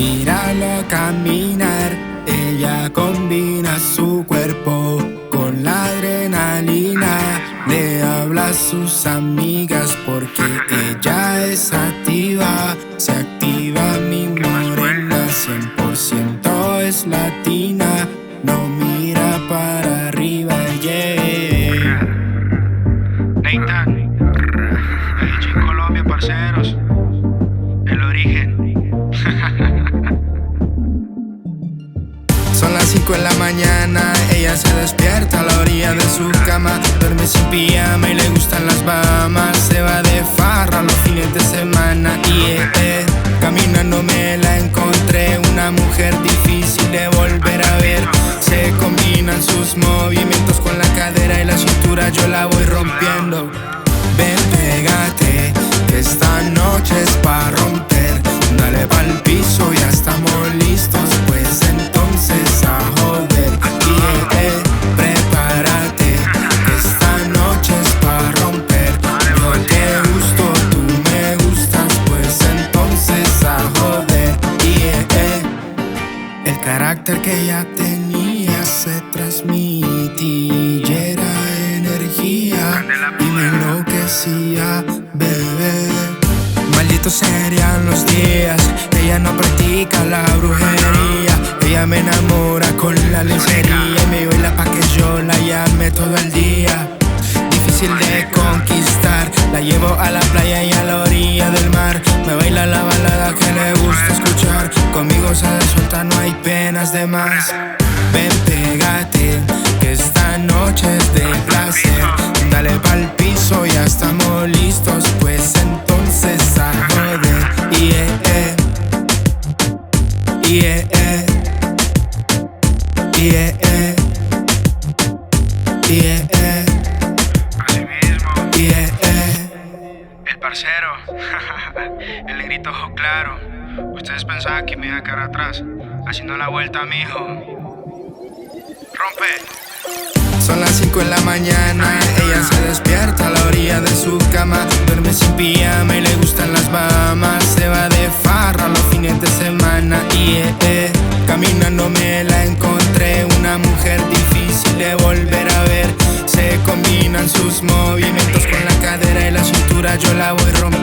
verla caminar. Ella combina su cuerpo con la adrenalina. Le habla a sus amigas porque ella es activa. Se activa 5 de la mañana, ella se despierta a la orilla de su cama. Duerme sin pijama y le gustan las bamas. Se va de farra los fines de semana. Y eh, eh, caminando me la encontré. Una mujer difícil de volver a ver. Se combinan sus movimientos con la cadera y la cintura. Yo la voy rompiendo. Que ella tenía se transmitía, y era energía y me enloquecía, bebé. Malditos serían los días, ella no practica la brujería, ella me enamora con la lencería y me baila pa' que yo la llame todo el día. Difícil de conquistar, la llevo a la playa y a la orilla del mar. Me hay penas de más. Ven, pégate, que esta noche es de placer. Dale pa'l piso, ya estamos listos, pues entonces a joder. Yeah. Yeah. Yeah. Yeah. Yeah. El parcero. el negrito ojo claro. Ustedes pensaban que me iba a quedar atrás. Haciendo la vuelta, mijo. Rompe. Son las 5 de la mañana, ella se despierta a la orilla de su cama. Duerme sin pijama y le gustan las bamas. Se va de farra los fines de semana. Y eh, eh, caminando me la encontré. Una mujer difícil de volver a ver. Se combinan sus movimientos con la cadera y la cintura. Yo la voy rompiendo.